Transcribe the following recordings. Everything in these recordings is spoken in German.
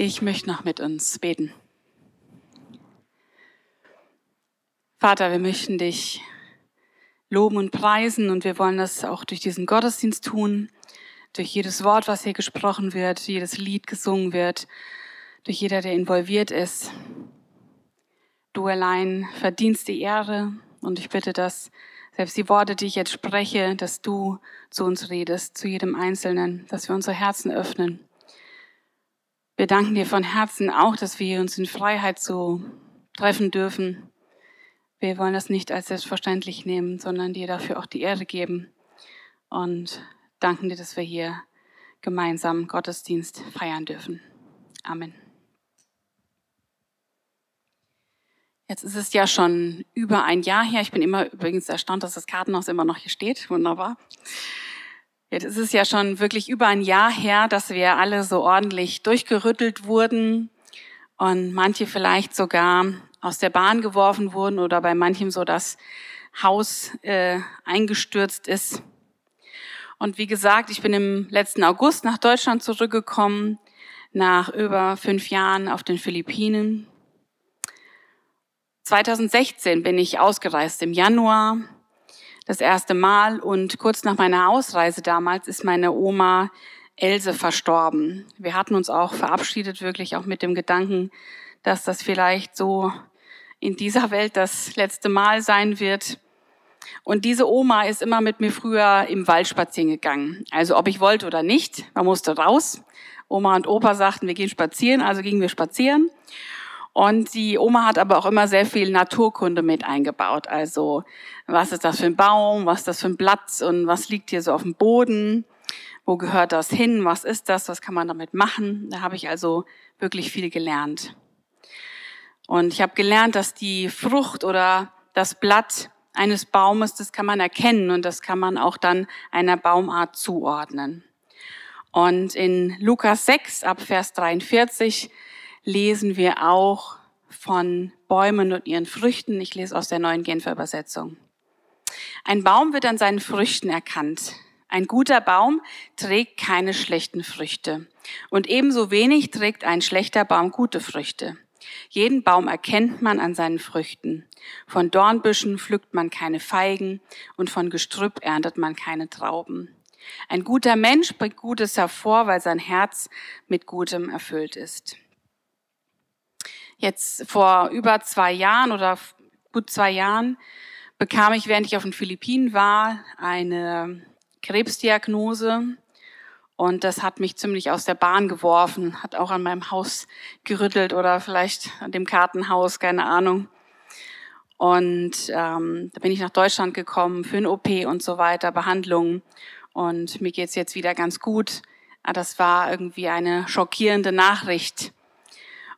Ich möchte noch mit uns beten. Vater, wir möchten dich loben und preisen und wir wollen das auch durch diesen Gottesdienst tun, durch jedes Wort, was hier gesprochen wird, jedes Lied gesungen wird, durch jeder, der involviert ist. Du allein verdienst die Ehre und ich bitte, dass selbst die Worte, die ich jetzt spreche, dass du zu uns redest, zu jedem Einzelnen, dass wir unsere Herzen öffnen wir danken dir von Herzen auch, dass wir uns in Freiheit so treffen dürfen. Wir wollen das nicht als selbstverständlich nehmen, sondern dir dafür auch die Ehre geben und danken dir, dass wir hier gemeinsam Gottesdienst feiern dürfen. Amen. Jetzt ist es ja schon über ein Jahr her. Ich bin immer übrigens erstaunt, dass das Kartenhaus immer noch hier steht. Wunderbar. Jetzt ist es ja schon wirklich über ein Jahr her, dass wir alle so ordentlich durchgerüttelt wurden und manche vielleicht sogar aus der Bahn geworfen wurden oder bei manchem so das Haus äh, eingestürzt ist. Und wie gesagt, ich bin im letzten August nach Deutschland zurückgekommen, nach über fünf Jahren auf den Philippinen. 2016 bin ich ausgereist im Januar das erste Mal und kurz nach meiner Ausreise damals ist meine Oma Else verstorben. Wir hatten uns auch verabschiedet, wirklich auch mit dem Gedanken, dass das vielleicht so in dieser Welt das letzte Mal sein wird. Und diese Oma ist immer mit mir früher im Wald spazieren gegangen. Also ob ich wollte oder nicht, man musste raus. Oma und Opa sagten, wir gehen spazieren, also gingen wir spazieren. Und die Oma hat aber auch immer sehr viel Naturkunde mit eingebaut. Also was ist das für ein Baum, was ist das für ein Blatt und was liegt hier so auf dem Boden, wo gehört das hin, was ist das, was kann man damit machen. Da habe ich also wirklich viel gelernt. Und ich habe gelernt, dass die Frucht oder das Blatt eines Baumes, das kann man erkennen und das kann man auch dann einer Baumart zuordnen. Und in Lukas 6 ab Vers 43 lesen wir auch von Bäumen und ihren Früchten. Ich lese aus der neuen Genfer Übersetzung. Ein Baum wird an seinen Früchten erkannt. Ein guter Baum trägt keine schlechten Früchte. Und ebenso wenig trägt ein schlechter Baum gute Früchte. Jeden Baum erkennt man an seinen Früchten. Von Dornbüschen pflückt man keine Feigen und von Gestrüpp erntet man keine Trauben. Ein guter Mensch bringt Gutes hervor, weil sein Herz mit Gutem erfüllt ist. Jetzt vor über zwei Jahren oder gut zwei Jahren bekam ich, während ich auf den Philippinen war, eine Krebsdiagnose. Und das hat mich ziemlich aus der Bahn geworfen, hat auch an meinem Haus gerüttelt oder vielleicht an dem Kartenhaus, keine Ahnung. Und ähm, da bin ich nach Deutschland gekommen für ein OP und so weiter, Behandlungen. Und mir geht's jetzt wieder ganz gut. Aber das war irgendwie eine schockierende Nachricht.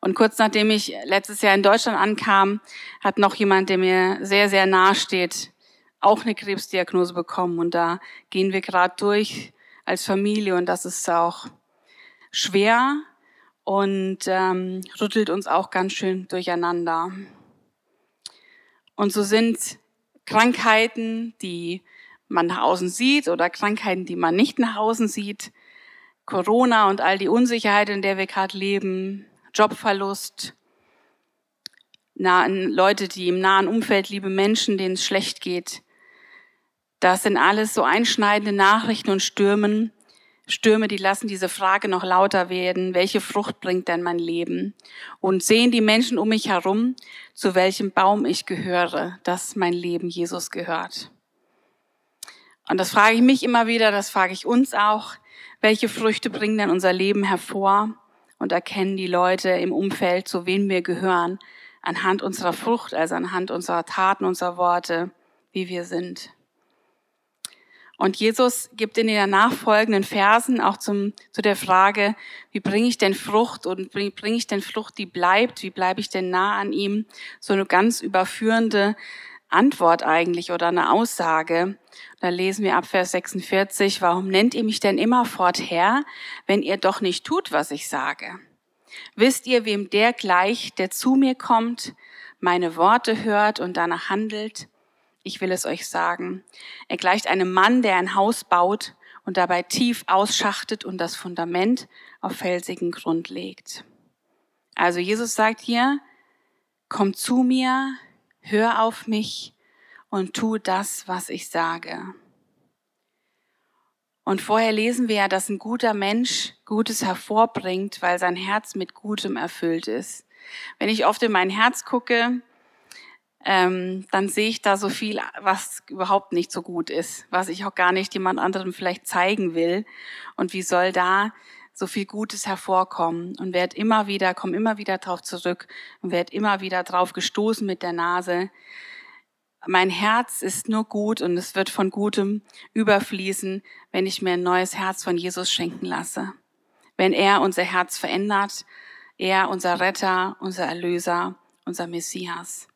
Und kurz nachdem ich letztes Jahr in Deutschland ankam, hat noch jemand, der mir sehr, sehr nahe steht, auch eine Krebsdiagnose bekommen. Und da gehen wir gerade durch als Familie und das ist auch schwer und ähm, rüttelt uns auch ganz schön durcheinander. Und so sind Krankheiten, die man nach außen sieht oder Krankheiten, die man nicht nach außen sieht, Corona und all die Unsicherheit, in der wir gerade leben, Jobverlust, nahen Leute, die im nahen Umfeld, liebe Menschen, denen es schlecht geht. Das sind alles so einschneidende Nachrichten und Stürmen, Stürme, die lassen diese Frage noch lauter werden. Welche Frucht bringt denn mein Leben? Und sehen die Menschen um mich herum, zu welchem Baum ich gehöre, dass mein Leben Jesus gehört. Und das frage ich mich immer wieder, das frage ich uns auch. Welche Früchte bringen denn unser Leben hervor? Und erkennen die Leute im Umfeld, zu wem wir gehören, anhand unserer Frucht, also anhand unserer Taten, unserer Worte, wie wir sind. Und Jesus gibt in den nachfolgenden Versen auch zum, zu der Frage, wie bringe ich denn Frucht und bringe bring ich denn Frucht, die bleibt, wie bleibe ich denn nah an ihm, so eine ganz überführende Antwort eigentlich oder eine Aussage. Da lesen wir ab Vers 46, warum nennt ihr mich denn immerfort Herr, wenn ihr doch nicht tut, was ich sage? Wisst ihr, wem der gleich, der zu mir kommt, meine Worte hört und danach handelt? Ich will es euch sagen. Er gleicht einem Mann, der ein Haus baut und dabei tief ausschachtet und das Fundament auf felsigen Grund legt. Also Jesus sagt hier, komm zu mir, hör auf mich und tu das, was ich sage. Und vorher lesen wir ja, dass ein guter Mensch Gutes hervorbringt, weil sein Herz mit Gutem erfüllt ist. Wenn ich oft in mein Herz gucke, ähm, dann sehe ich da so viel, was überhaupt nicht so gut ist, was ich auch gar nicht jemand anderem vielleicht zeigen will. Und wie soll da so viel Gutes hervorkommen? Und werde immer wieder, komme immer wieder drauf zurück und werde immer wieder drauf gestoßen mit der Nase. Mein Herz ist nur gut und es wird von Gutem überfließen, wenn ich mir ein neues Herz von Jesus schenken lasse. Wenn er unser Herz verändert, er unser Retter, unser Erlöser, unser Messias.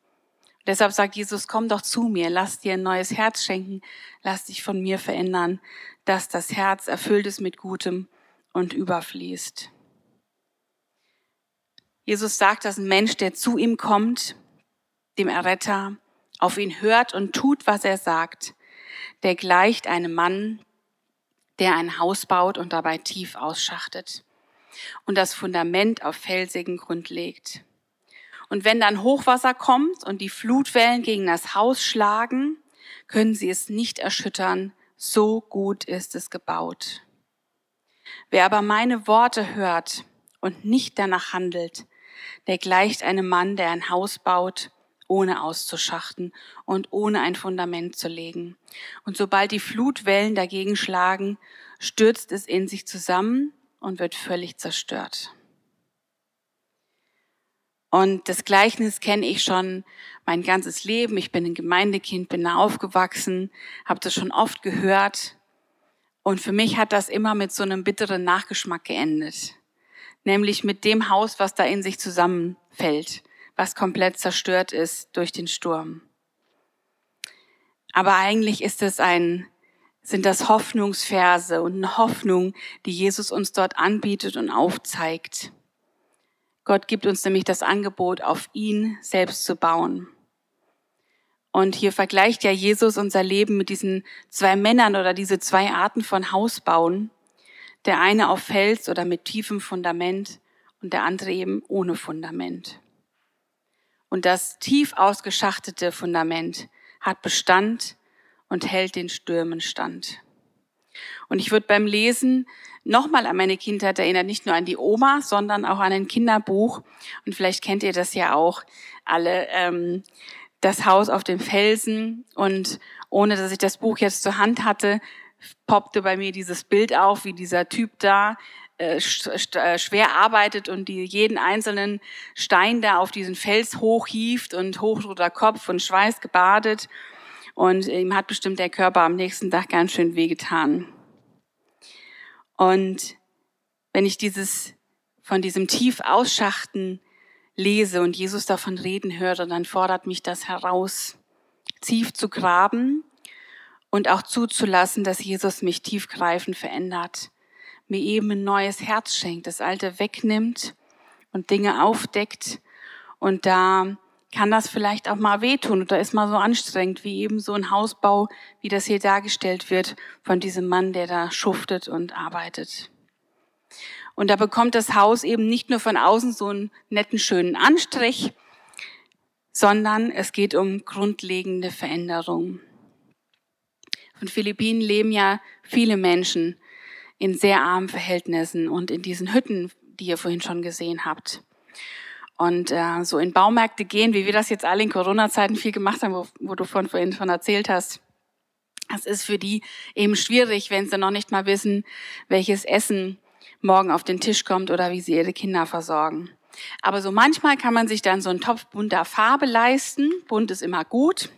Deshalb sagt Jesus, komm doch zu mir, lass dir ein neues Herz schenken, lass dich von mir verändern, dass das Herz erfüllt ist mit Gutem und überfließt. Jesus sagt, dass ein Mensch, der zu ihm kommt, dem Erretter, auf ihn hört und tut, was er sagt, der gleicht einem Mann, der ein Haus baut und dabei tief ausschachtet und das Fundament auf felsigen Grund legt. Und wenn dann Hochwasser kommt und die Flutwellen gegen das Haus schlagen, können sie es nicht erschüttern, so gut ist es gebaut. Wer aber meine Worte hört und nicht danach handelt, der gleicht einem Mann, der ein Haus baut, ohne auszuschachten und ohne ein Fundament zu legen. Und sobald die Flutwellen dagegen schlagen, stürzt es in sich zusammen und wird völlig zerstört. Und das Gleichnis kenne ich schon mein ganzes Leben. Ich bin ein Gemeindekind, bin da aufgewachsen, habe das schon oft gehört. Und für mich hat das immer mit so einem bitteren Nachgeschmack geendet. Nämlich mit dem Haus, was da in sich zusammenfällt, was komplett zerstört ist durch den Sturm. Aber eigentlich ist es ein, sind das Hoffnungsverse und eine Hoffnung, die Jesus uns dort anbietet und aufzeigt. Gott gibt uns nämlich das Angebot, auf ihn selbst zu bauen. Und hier vergleicht ja Jesus unser Leben mit diesen zwei Männern oder diese zwei Arten von Hausbauen. Der eine auf Fels oder mit tiefem Fundament und der andere eben ohne Fundament. Und das tief ausgeschachtete Fundament hat Bestand und hält den Stürmen stand. Und ich würde beim Lesen nochmal an meine Kindheit erinnert, nicht nur an die Oma, sondern auch an ein Kinderbuch. Und vielleicht kennt ihr das ja auch alle, ähm, das Haus auf dem Felsen. Und ohne dass ich das Buch jetzt zur Hand hatte, poppte bei mir dieses Bild auf, wie dieser Typ da äh, äh, schwer arbeitet und die jeden einzelnen Stein da auf diesen Fels hochhieft und hochroter Kopf und Schweiß gebadet. Und ihm hat bestimmt der Körper am nächsten Tag ganz schön wehgetan. Und wenn ich dieses, von diesem tief ausschachten lese und Jesus davon reden höre, dann fordert mich das heraus, tief zu graben und auch zuzulassen, dass Jesus mich tiefgreifend verändert, mir eben ein neues Herz schenkt, das alte wegnimmt und Dinge aufdeckt. Und da kann das vielleicht auch mal wehtun oder ist mal so anstrengend wie eben so ein Hausbau, wie das hier dargestellt wird von diesem Mann, der da schuftet und arbeitet. Und da bekommt das Haus eben nicht nur von außen so einen netten, schönen Anstrich, sondern es geht um grundlegende Veränderungen. Von Philippinen leben ja viele Menschen in sehr armen Verhältnissen und in diesen Hütten, die ihr vorhin schon gesehen habt. Und äh, so in Baumärkte gehen, wie wir das jetzt alle in Corona-Zeiten viel gemacht haben, wo, wo du von vorhin schon erzählt hast. Das ist für die eben schwierig, wenn sie noch nicht mal wissen, welches Essen morgen auf den Tisch kommt oder wie sie ihre Kinder versorgen. Aber so manchmal kann man sich dann so einen Topf bunter Farbe leisten. Bunt ist immer gut.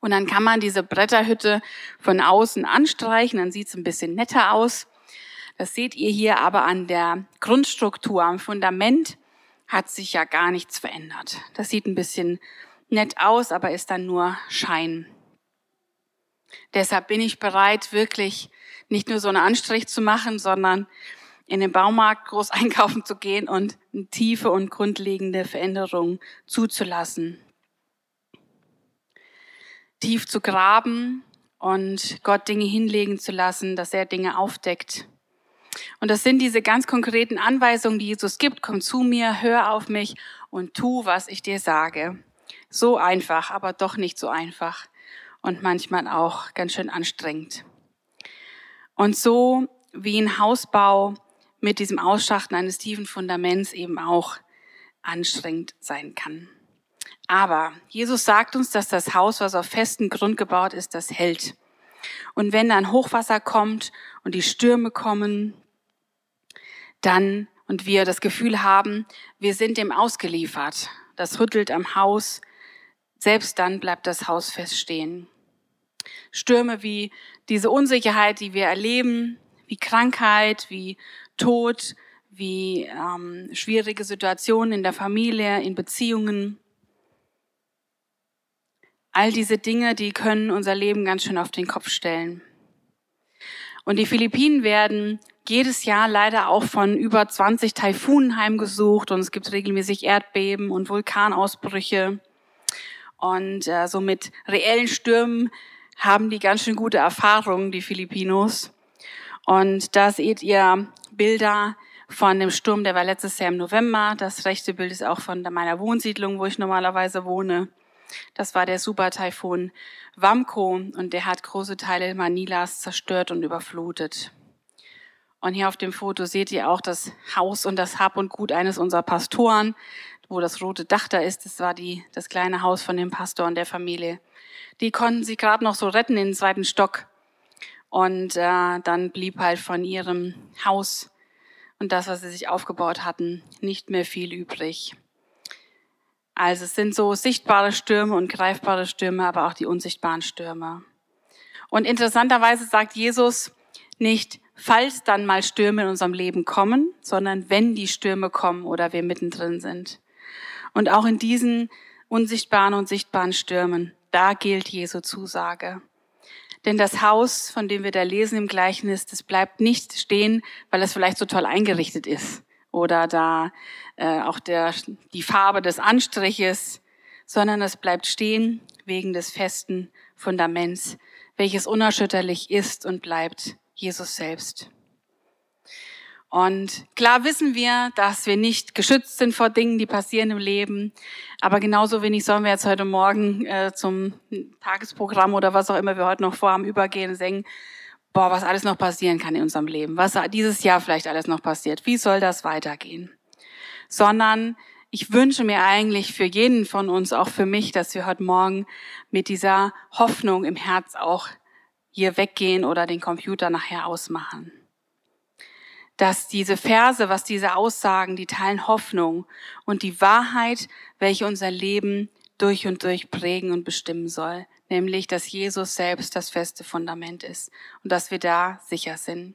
Und dann kann man diese Bretterhütte von außen anstreichen, dann sieht es ein bisschen netter aus. Das seht ihr hier aber an der Grundstruktur, am Fundament hat sich ja gar nichts verändert. Das sieht ein bisschen nett aus, aber ist dann nur Schein. Deshalb bin ich bereit, wirklich nicht nur so einen Anstrich zu machen, sondern in den Baumarkt groß einkaufen zu gehen und tiefe und grundlegende Veränderung zuzulassen. Tief zu graben und Gott Dinge hinlegen zu lassen, dass er Dinge aufdeckt. Und das sind diese ganz konkreten Anweisungen, die Jesus gibt. Komm zu mir, hör auf mich und tu, was ich dir sage. So einfach, aber doch nicht so einfach und manchmal auch ganz schön anstrengend. Und so wie ein Hausbau mit diesem Ausschachten eines tiefen Fundaments eben auch anstrengend sein kann. Aber Jesus sagt uns, dass das Haus, was auf festen Grund gebaut ist, das hält. Und wenn dann Hochwasser kommt und die Stürme kommen, dann und wir das Gefühl haben, wir sind dem ausgeliefert, das rüttelt am Haus, selbst dann bleibt das Haus feststehen. Stürme wie diese Unsicherheit, die wir erleben, wie Krankheit, wie Tod, wie ähm, schwierige Situationen in der Familie, in Beziehungen. All diese Dinge, die können unser Leben ganz schön auf den Kopf stellen. Und die Philippinen werden jedes Jahr leider auch von über 20 Taifunen heimgesucht und es gibt regelmäßig Erdbeben und Vulkanausbrüche. Und äh, so mit reellen Stürmen haben die ganz schön gute Erfahrungen, die Filipinos. Und da seht ihr Bilder von dem Sturm, der war letztes Jahr im November. Das rechte Bild ist auch von meiner Wohnsiedlung, wo ich normalerweise wohne. Das war der Super-Taifun Wamko und der hat große Teile Manilas zerstört und überflutet. Und hier auf dem Foto seht ihr auch das Haus und das Hab und Gut eines unserer Pastoren, wo das rote Dach da ist. Das war die, das kleine Haus von dem Pastor und der Familie. Die konnten sie gerade noch so retten in den zweiten Stock. Und äh, dann blieb halt von ihrem Haus und das, was sie sich aufgebaut hatten, nicht mehr viel übrig. Also es sind so sichtbare Stürme und greifbare Stürme, aber auch die unsichtbaren Stürme. Und interessanterweise sagt Jesus nicht, falls dann mal Stürme in unserem Leben kommen, sondern wenn die Stürme kommen oder wir mittendrin sind. Und auch in diesen unsichtbaren und sichtbaren Stürmen, da gilt Jesu Zusage. Denn das Haus, von dem wir da lesen im Gleichnis, das bleibt nicht stehen, weil es vielleicht so toll eingerichtet ist oder da äh, auch der, die Farbe des Anstriches, sondern es bleibt stehen wegen des festen Fundaments, welches unerschütterlich ist und bleibt Jesus selbst. Und klar wissen wir, dass wir nicht geschützt sind vor Dingen, die passieren im Leben. Aber genauso wenig sollen wir jetzt heute Morgen äh, zum Tagesprogramm oder was auch immer wir heute noch vorhaben übergehen und sagen, boah, was alles noch passieren kann in unserem Leben, was dieses Jahr vielleicht alles noch passiert, wie soll das weitergehen? Sondern ich wünsche mir eigentlich für jeden von uns, auch für mich, dass wir heute Morgen mit dieser Hoffnung im Herz auch hier weggehen oder den Computer nachher ausmachen dass diese Verse, was diese Aussagen, die teilen Hoffnung und die Wahrheit, welche unser Leben durch und durch prägen und bestimmen soll, nämlich dass Jesus selbst das feste Fundament ist und dass wir da sicher sind.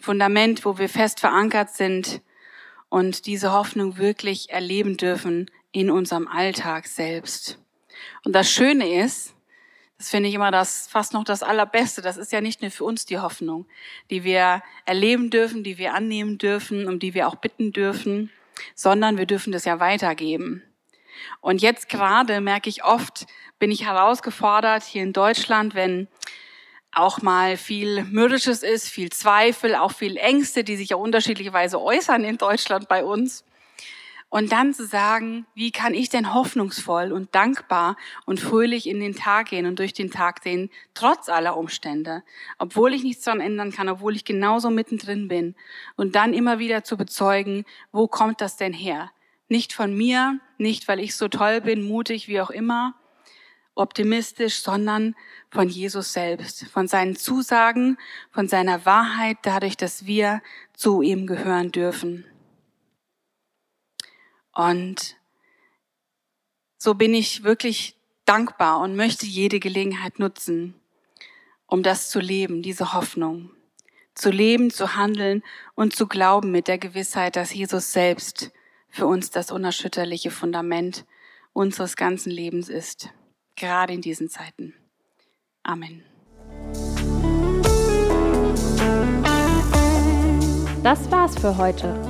Fundament, wo wir fest verankert sind und diese Hoffnung wirklich erleben dürfen in unserem Alltag selbst. Und das Schöne ist, das finde ich immer das, fast noch das Allerbeste. Das ist ja nicht nur für uns die Hoffnung, die wir erleben dürfen, die wir annehmen dürfen, um die wir auch bitten dürfen, sondern wir dürfen das ja weitergeben. Und jetzt gerade merke ich oft, bin ich herausgefordert hier in Deutschland, wenn auch mal viel Mürrisches ist, viel Zweifel, auch viel Ängste, die sich ja unterschiedlicherweise äußern in Deutschland bei uns. Und dann zu sagen, wie kann ich denn hoffnungsvoll und dankbar und fröhlich in den Tag gehen und durch den Tag sehen, trotz aller Umstände, obwohl ich nichts daran ändern kann, obwohl ich genauso mittendrin bin. Und dann immer wieder zu bezeugen, wo kommt das denn her? Nicht von mir, nicht weil ich so toll bin, mutig, wie auch immer, optimistisch, sondern von Jesus selbst, von seinen Zusagen, von seiner Wahrheit, dadurch, dass wir zu ihm gehören dürfen. Und so bin ich wirklich dankbar und möchte jede Gelegenheit nutzen, um das zu leben, diese Hoffnung. Zu leben, zu handeln und zu glauben mit der Gewissheit, dass Jesus selbst für uns das unerschütterliche Fundament unseres ganzen Lebens ist, gerade in diesen Zeiten. Amen. Das war's für heute.